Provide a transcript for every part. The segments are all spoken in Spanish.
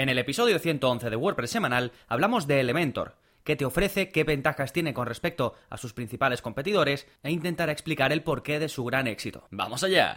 En el episodio 111 de WordPress semanal hablamos de Elementor, qué te ofrece, qué ventajas tiene con respecto a sus principales competidores e intentar explicar el porqué de su gran éxito. ¡Vamos allá!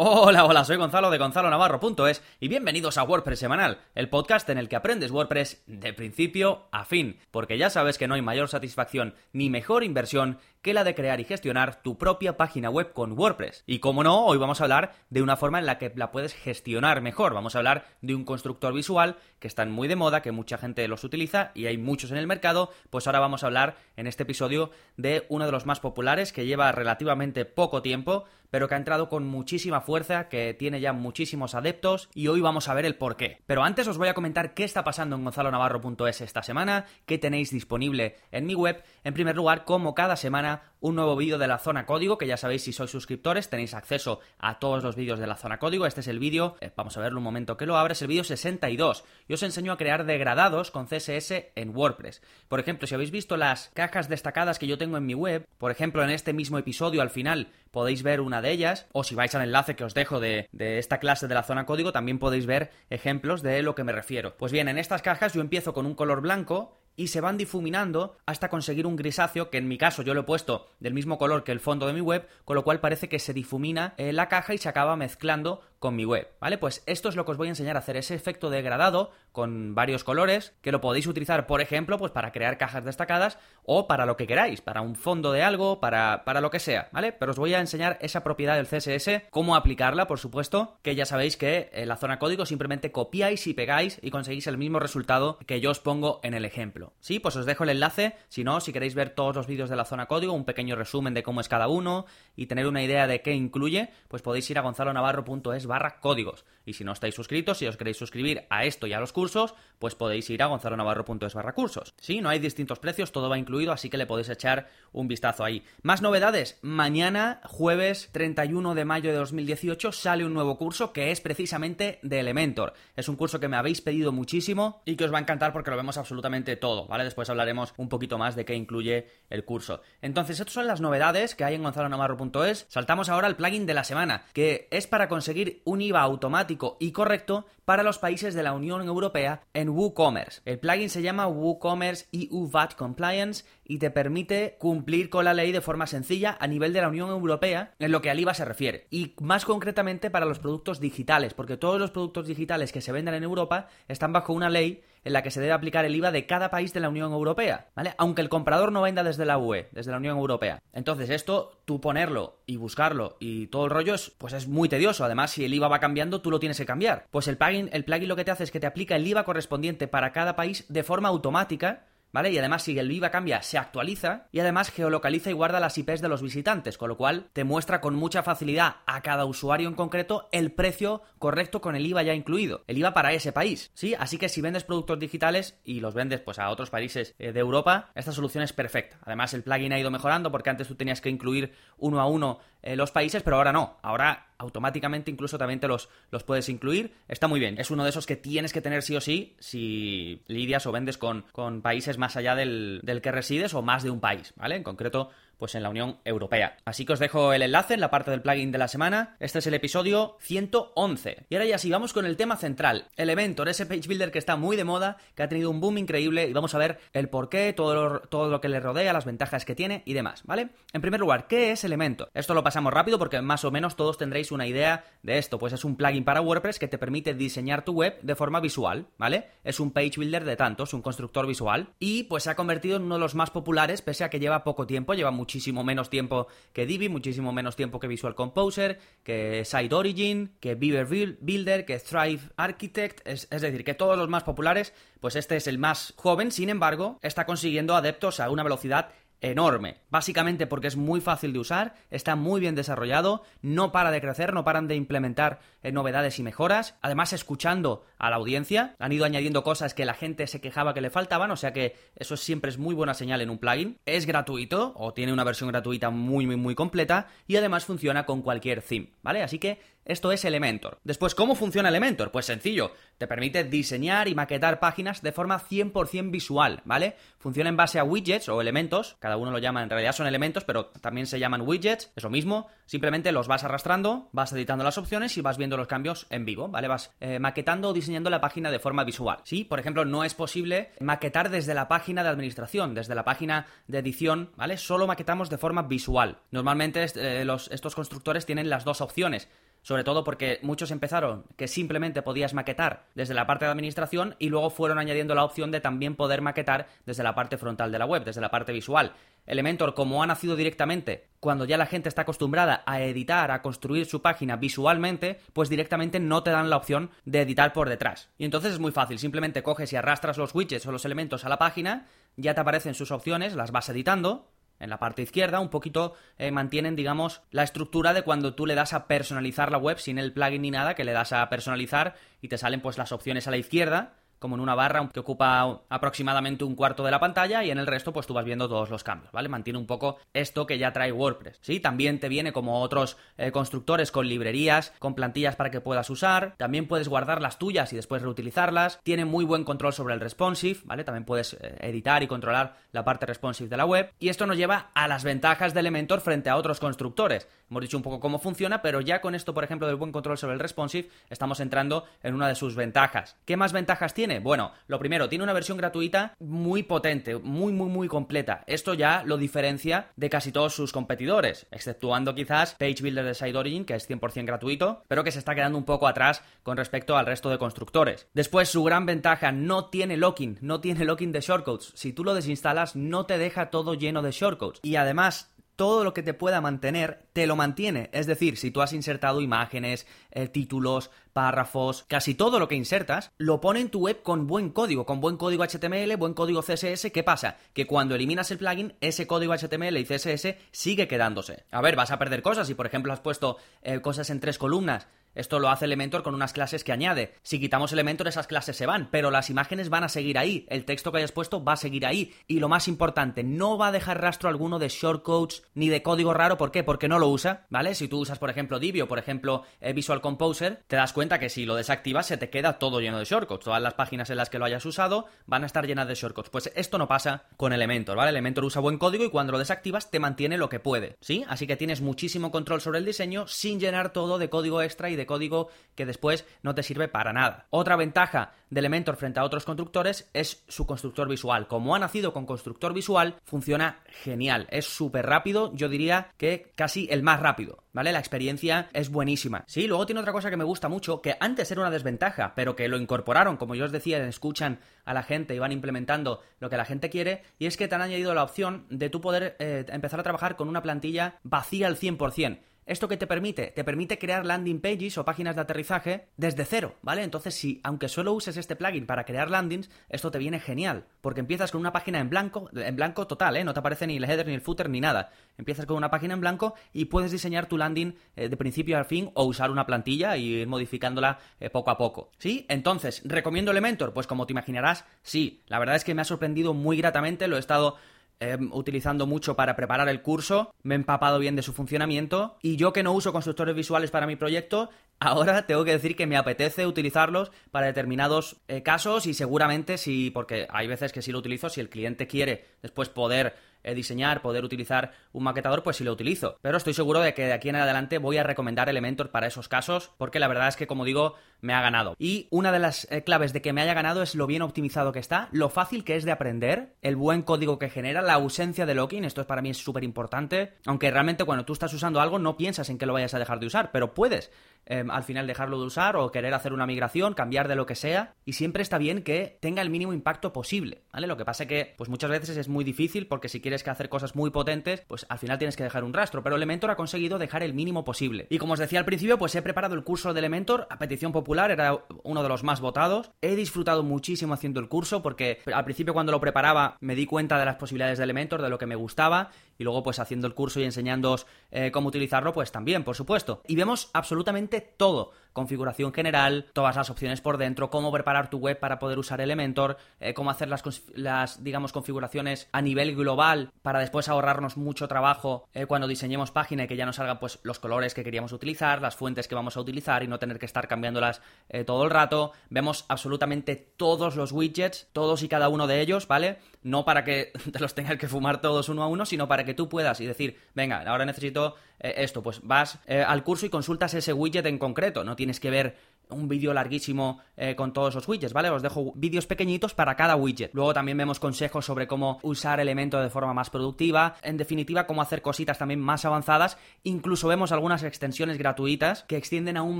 Hola, hola, soy Gonzalo de Gonzalo Navarro.es y bienvenidos a WordPress Semanal, el podcast en el que aprendes WordPress de principio a fin, porque ya sabes que no hay mayor satisfacción ni mejor inversión que la de crear y gestionar tu propia página web con WordPress. Y como no, hoy vamos a hablar de una forma en la que la puedes gestionar mejor. Vamos a hablar de un constructor visual que están muy de moda, que mucha gente los utiliza y hay muchos en el mercado. Pues ahora vamos a hablar en este episodio de uno de los más populares que lleva relativamente poco tiempo, pero que ha entrado con muchísima fuerza, que tiene ya muchísimos adeptos y hoy vamos a ver el por qué. Pero antes os voy a comentar qué está pasando en gonzalonavarro.es esta semana, qué tenéis disponible en mi web. En primer lugar, como cada semana, un nuevo vídeo de la zona código, que ya sabéis si sois suscriptores tenéis acceso a todos los vídeos de la zona código. Este es el vídeo, eh, vamos a verlo un momento que lo abra, es el vídeo 62. Yo os enseño a crear degradados con CSS en WordPress. Por ejemplo, si habéis visto las cajas destacadas que yo tengo en mi web, por ejemplo, en este mismo episodio al final podéis ver una de ellas, o si vais al enlace que os dejo de, de esta clase de la zona código, también podéis ver ejemplos de lo que me refiero. Pues bien, en estas cajas yo empiezo con un color blanco y se van difuminando hasta conseguir un grisáceo que en mi caso yo lo he puesto del mismo color que el fondo de mi web, con lo cual parece que se difumina eh, la caja y se acaba mezclando con mi web, ¿vale? Pues esto es lo que os voy a enseñar a hacer, ese efecto degradado con varios colores, que lo podéis utilizar, por ejemplo, pues para crear cajas destacadas o para lo que queráis, para un fondo de algo, para, para lo que sea, ¿vale? Pero os voy a enseñar esa propiedad del CSS, cómo aplicarla, por supuesto, que ya sabéis que en la zona código simplemente copiáis y pegáis y conseguís el mismo resultado que yo os pongo en el ejemplo. Sí, pues os dejo el enlace, si no, si queréis ver todos los vídeos de la zona código, un pequeño resumen de cómo es cada uno y tener una idea de qué incluye, pues podéis ir a gonzalonavarro.es códigos. Y si no estáis suscritos, si os queréis suscribir a esto y a los cursos, pues podéis ir a gonzalonavarro.es barra cursos. Sí, no hay distintos precios, todo va incluido, así que le podéis echar un vistazo ahí. Más novedades, mañana, jueves 31 de mayo de 2018, sale un nuevo curso que es precisamente de Elementor. Es un curso que me habéis pedido muchísimo y que os va a encantar porque lo vemos absolutamente todo, ¿vale? Después hablaremos un poquito más de qué incluye el curso. Entonces, estas son las novedades que hay en gonzalonavarro.es. Saltamos ahora al plugin de la semana, que es para conseguir un IVA automático y correcto para los países de la Unión Europea en WooCommerce. El plugin se llama WooCommerce EU VAT Compliance y te permite cumplir con la ley de forma sencilla a nivel de la Unión Europea en lo que al IVA se refiere. Y más concretamente para los productos digitales, porque todos los productos digitales que se venden en Europa están bajo una ley en la que se debe aplicar el IVA de cada país de la Unión Europea, ¿vale? Aunque el comprador no venda desde la UE, desde la Unión Europea. Entonces, esto, tú ponerlo y buscarlo y todo el rollo es, pues es muy tedioso. Además, si el IVA va cambiando, tú lo tienes que cambiar. Pues el plugin, el plugin lo que te hace es que te aplica el IVA correspondiente para cada país de forma automática ¿Vale? Y además, si el IVA cambia, se actualiza y además geolocaliza y guarda las IPs de los visitantes, con lo cual te muestra con mucha facilidad a cada usuario en concreto el precio correcto con el IVA ya incluido, el IVA para ese país, ¿sí? Así que si vendes productos digitales y los vendes pues a otros países eh, de Europa, esta solución es perfecta. Además, el plugin ha ido mejorando porque antes tú tenías que incluir uno a uno eh, los países, pero ahora no. Ahora automáticamente incluso también te los, los puedes incluir. Está muy bien. Es uno de esos que tienes que tener sí o sí si lidias o vendes con, con países más allá del, del que resides o más de un país, ¿vale? En concreto, pues en la Unión Europea. Así que os dejo el enlace en la parte del plugin de la semana. Este es el episodio 111. Y ahora ya sí, vamos con el tema central. Elementor, ese page builder que está muy de moda, que ha tenido un boom increíble y vamos a ver el porqué, todo lo, todo lo que le rodea, las ventajas que tiene y demás, ¿vale? En primer lugar, ¿qué es Elementor? Esto lo pasamos rápido porque más o menos todos tendréis una idea de esto. Pues es un plugin para WordPress que te permite diseñar tu web de forma visual, ¿vale? Es un page builder de tantos, un constructor visual y pues se ha convertido en uno de los más populares pese a que lleva poco tiempo, lleva mucho muchísimo menos tiempo que Divi, muchísimo menos tiempo que Visual Composer, que Site Origin, que Beaver Builder, que Thrive Architect, es, es decir, que todos los más populares, pues este es el más joven, sin embargo, está consiguiendo adeptos a una velocidad enorme. Básicamente porque es muy fácil de usar, está muy bien desarrollado, no para de crecer, no paran de implementar eh, novedades y mejoras. Además, escuchando a la audiencia, han ido añadiendo cosas que la gente se quejaba que le faltaban, o sea que eso siempre es muy buena señal en un plugin. Es gratuito, o tiene una versión gratuita muy, muy, muy completa, y además funciona con cualquier theme, ¿vale? Así que Esto es Elementor. Después, ¿cómo funciona Elementor? Pues sencillo, te permite diseñar y maquetar páginas de forma 100% visual, ¿vale? Funciona en base a widgets o elementos, cada uno lo llama, en realidad son elementos, pero también se llaman widgets, es lo mismo, simplemente los vas arrastrando, vas editando las opciones y vas viendo los cambios en vivo, ¿vale? Vas eh, maquetando o diseñando la página de forma visual. Sí, por ejemplo, no es posible maquetar desde la página de administración, desde la página de edición, ¿vale? Solo maquetamos de forma visual. Normalmente eh, estos constructores tienen las dos opciones sobre todo porque muchos empezaron que simplemente podías maquetar desde la parte de administración y luego fueron añadiendo la opción de también poder maquetar desde la parte frontal de la web, desde la parte visual. Elementor, como ha nacido directamente, cuando ya la gente está acostumbrada a editar, a construir su página visualmente, pues directamente no te dan la opción de editar por detrás. Y entonces es muy fácil, simplemente coges y arrastras los widgets o los elementos a la página, ya te aparecen sus opciones, las vas editando, en la parte izquierda un poquito eh, mantienen, digamos, la estructura de cuando tú le das a personalizar la web sin el plugin ni nada, que le das a personalizar y te salen pues las opciones a la izquierda como en una barra que ocupa aproximadamente un cuarto de la pantalla y en el resto pues tú vas viendo todos los cambios, ¿vale? Mantiene un poco esto que ya trae WordPress, ¿sí? También te viene como otros eh, constructores con librerías, con plantillas para que puedas usar, también puedes guardar las tuyas y después reutilizarlas, tiene muy buen control sobre el responsive, ¿vale? También puedes eh, editar y controlar la parte responsive de la web y esto nos lleva a las ventajas de Elementor frente a otros constructores. Hemos dicho un poco cómo funciona, pero ya con esto, por ejemplo, del buen control sobre el responsive, estamos entrando en una de sus ventajas. ¿Qué más ventajas tiene? Bueno, lo primero, tiene una versión gratuita muy potente, muy, muy, muy completa. Esto ya lo diferencia de casi todos sus competidores, exceptuando quizás Page Builder de SideOrigin, que es 100% gratuito, pero que se está quedando un poco atrás con respecto al resto de constructores. Después, su gran ventaja, no tiene locking, no tiene locking de shortcodes. Si tú lo desinstalas, no te deja todo lleno de shortcodes. Y además, todo lo que te pueda mantener, te lo mantiene. Es decir, si tú has insertado imágenes, eh, títulos, párrafos, casi todo lo que insertas, lo pone en tu web con buen código, con buen código HTML, buen código CSS. ¿Qué pasa? Que cuando eliminas el plugin, ese código HTML y CSS sigue quedándose. A ver, vas a perder cosas. Si por ejemplo has puesto eh, cosas en tres columnas esto lo hace Elementor con unas clases que añade. Si quitamos Elementor, esas clases se van, pero las imágenes van a seguir ahí. El texto que hayas puesto va a seguir ahí. Y lo más importante, no va a dejar rastro alguno de shortcodes ni de código raro. ¿Por qué? Porque no lo usa, ¿vale? Si tú usas, por ejemplo, Divi o, por ejemplo, eh, Visual Composer, te das cuenta que si lo desactivas se te queda todo lleno de shortcodes. Todas las páginas en las que lo hayas usado van a estar llenas de shortcodes. Pues esto no pasa con Elementor, ¿vale? Elementor usa buen código y cuando lo desactivas te mantiene lo que puede, ¿sí? Así que tienes muchísimo control sobre el diseño sin llenar todo de código extra y de código que después no te sirve para nada. Otra ventaja de Elementor frente a otros constructores es su constructor visual. Como ha nacido con constructor visual, funciona genial. Es súper rápido, yo diría que casi el más rápido, ¿vale? La experiencia es buenísima. Sí, luego tiene otra cosa que me gusta mucho, que antes era una desventaja, pero que lo incorporaron, como yo os decía, escuchan a la gente y van implementando lo que la gente quiere, y es que te han añadido la opción de tú poder eh, empezar a trabajar con una plantilla vacía al 100%. ¿Esto qué te permite? Te permite crear landing pages o páginas de aterrizaje desde cero, ¿vale? Entonces, si aunque solo uses este plugin para crear landings, esto te viene genial, porque empiezas con una página en blanco, en blanco total, ¿eh? No te aparece ni el header ni el footer ni nada. Empiezas con una página en blanco y puedes diseñar tu landing eh, de principio al fin o usar una plantilla y ir modificándola eh, poco a poco. ¿Sí? Entonces, ¿recomiendo Elementor? Pues como te imaginarás, sí. La verdad es que me ha sorprendido muy gratamente, lo he estado Em, utilizando mucho para preparar el curso, me he empapado bien de su funcionamiento y yo que no uso constructores visuales para mi proyecto, ahora tengo que decir que me apetece utilizarlos para determinados eh, casos y seguramente si, porque hay veces que sí lo utilizo, si el cliente quiere después poder diseñar, poder utilizar un maquetador, pues sí lo utilizo. Pero estoy seguro de que de aquí en adelante voy a recomendar Elementor para esos casos, porque la verdad es que, como digo, me ha ganado. Y una de las eh, claves de que me haya ganado es lo bien optimizado que está, lo fácil que es de aprender, el buen código que genera, la ausencia de locking, esto es para mí es súper importante, aunque realmente cuando tú estás usando algo no piensas en que lo vayas a dejar de usar, pero puedes em, al final dejarlo de usar o querer hacer una migración, cambiar de lo que sea, y siempre está bien que tenga el mínimo impacto posible, ¿vale? Lo que pasa es que, pues muchas veces es muy difícil porque si quieres que hacer cosas muy potentes, pues al final tienes que dejar un rastro, pero Elementor ha conseguido dejar el mínimo posible. Y como os decía al principio, pues he preparado el curso de Elementor a petición popular, era uno de los más votados. He disfrutado muchísimo haciendo el curso porque al principio cuando lo preparaba me di cuenta de las posibilidades de Elementor, de lo que me gustaba y luego pues haciendo el curso y enseñándoos eh, cómo utilizarlo, pues también, por supuesto. Y vemos absolutamente todo configuración general, todas las opciones por dentro, cómo preparar tu web para poder usar Elementor, eh, cómo hacer las, digamos, configuraciones a nivel global para después ahorrarnos mucho trabajo eh, cuando diseñemos página y que ya nos salgan pues los colores que queríamos utilizar, las fuentes que vamos a utilizar y no tener que estar cambiándolas eh, todo el rato. Vemos absolutamente todos los widgets, todos y cada uno de ellos, ¿vale? No para que te los tengas que fumar todos uno a uno, sino para que tú puedas y decir, venga, ahora necesito esto, pues vas al curso y consultas ese widget en concreto, no tienes que ver un vídeo larguísimo eh, con todos esos widgets, ¿vale? Os dejo vídeos pequeñitos para cada widget. Luego también vemos consejos sobre cómo usar elementos de forma más productiva, en definitiva, cómo hacer cositas también más avanzadas. Incluso vemos algunas extensiones gratuitas que extienden aún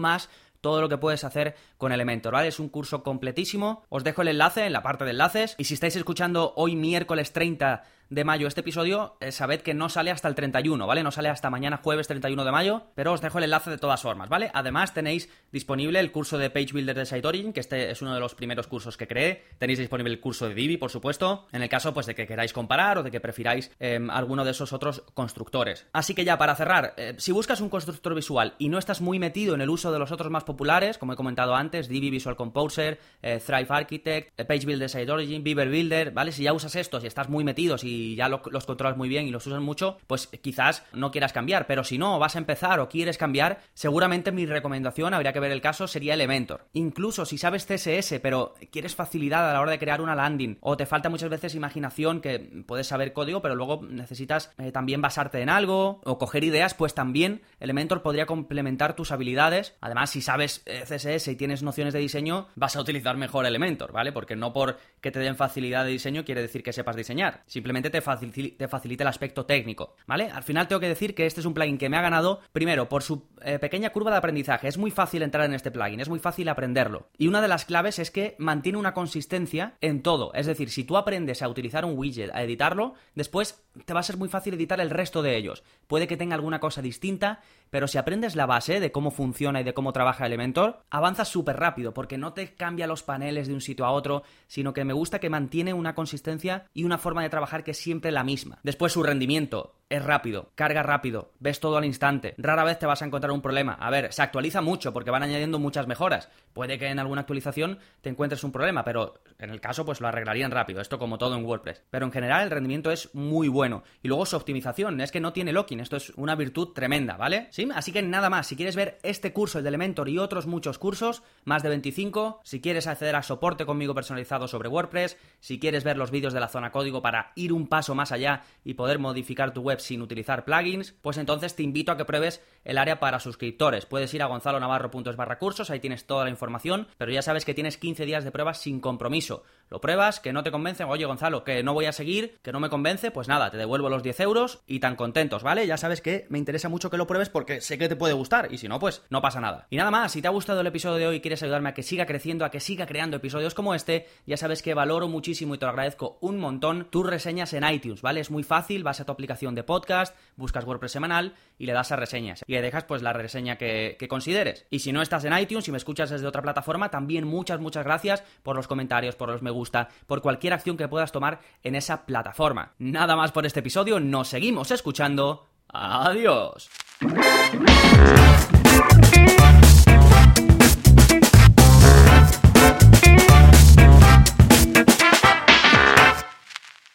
más todo lo que puedes hacer con Elementor, ¿vale? Es un curso completísimo. Os dejo el enlace en la parte de enlaces. Y si estáis escuchando hoy miércoles 30 de mayo este episodio, eh, sabed que no sale hasta el 31, ¿vale? No sale hasta mañana jueves 31 de mayo, pero os dejo el enlace de todas formas, ¿vale? Además tenéis disponible el curso de Page Builder de Site Origin, que este es uno de los primeros cursos que creé. Tenéis disponible el curso de Divi, por supuesto, en el caso pues de que queráis comparar o de que prefiráis em, alguno de esos otros constructores. Así que ya para cerrar, eh, si buscas un constructor visual y no estás muy metido en el uso de los otros más populares, como he comentado antes, Divi Visual Composer, eh, Thrive Architect, Page Builder Site Origin, Beaver Builder, ¿vale? Si ya usas estos y estás muy metido, si ya los controlas muy bien y los usas mucho, pues quizás no quieras cambiar. Pero si no, vas a empezar o quieres cambiar, seguramente mi recomendación, habría que ver el caso, sería Elementor. Incluso si sabes CSS, pero quieres facilidad a la hora de crear una landing, o te falta muchas veces imaginación, que puedes saber código, pero luego necesitas eh, también basarte en algo, o coger ideas, pues también Elementor podría complementar tus habilidades. Además, si sabes eh, CSS y tienes nociones de diseño, vas a utilizar mejor Elementor, ¿vale? Porque no por que te den facilidad de diseño quiere decir que sepas diseñar. Simplemente te, facilita el aspecto técnico, ¿vale? Al final tengo que decir que este es un plugin que me ha ganado, primero, por su eh, pequeña curva de aprendizaje. Es muy fácil entrar en este plugin, es muy fácil aprenderlo. Y una de las claves es que mantiene una consistencia en todo. Es decir, si tú aprendes a utilizar un widget, a editarlo, después te va a ser muy fácil editar el resto de ellos. Puede que tenga alguna cosa distinta, pero si aprendes la base de cómo funciona y de cómo trabaja Elementor, avanzas súper rápido, porque no te cambia los paneles de un sitio a otro, sino que me gusta que mantiene una consistencia y una forma de trabajar que es siempre la misma. Después su rendimiento es rápido, carga rápido, ves todo al instante, rara vez te vas a encontrar un problema. A ver, se actualiza mucho porque van añadiendo muchas mejoras. Puede que en alguna actualización te encuentres un problema, pero en el caso pues lo arreglarían rápido, esto como todo en WordPress. Pero en general el rendimiento es muy bueno. Y luego su optimización, es que no tiene locking, esto es una virtud tremenda, ¿vale? ¿Sí? Así que nada más, si quieres ver este curso, el de Elementor y otros muchos cursos, más de 25, si quieres acceder a soporte conmigo personalizado sobre WordPress, si quieres ver los vídeos de la zona código para ir un paso más allá y poder modificar tu web sin utilizar plugins, pues entonces te invito a que pruebes el área para suscriptores. Puedes ir a gonzalonavarro.es barra cursos, ahí tienes toda la información, pero ya sabes que tienes 15 días de pruebas sin compromiso. Lo pruebas, que no te convence, oye Gonzalo, que no voy a seguir, que no me convence, pues nada, te devuelvo los 10 euros y tan contentos, ¿vale? Ya sabes que me interesa mucho que lo pruebes porque sé que te puede gustar y si no, pues no pasa nada. Y nada más, si te ha gustado el episodio de hoy y quieres ayudarme a que siga creciendo, a que siga creando episodios como este, ya sabes que valoro muchísimo y te lo agradezco un montón tus reseñas en iTunes, ¿vale? Es muy fácil, vas a tu aplicación de podcast, buscas WordPress semanal y le das a reseñas y le dejas pues la reseña que, que consideres. Y si no estás en iTunes y me escuchas desde otra plataforma, también muchas, muchas gracias por los comentarios, por los me gusta, por cualquier acción que puedas tomar en esa plataforma. Nada más por este episodio, nos seguimos escuchando. Adiós.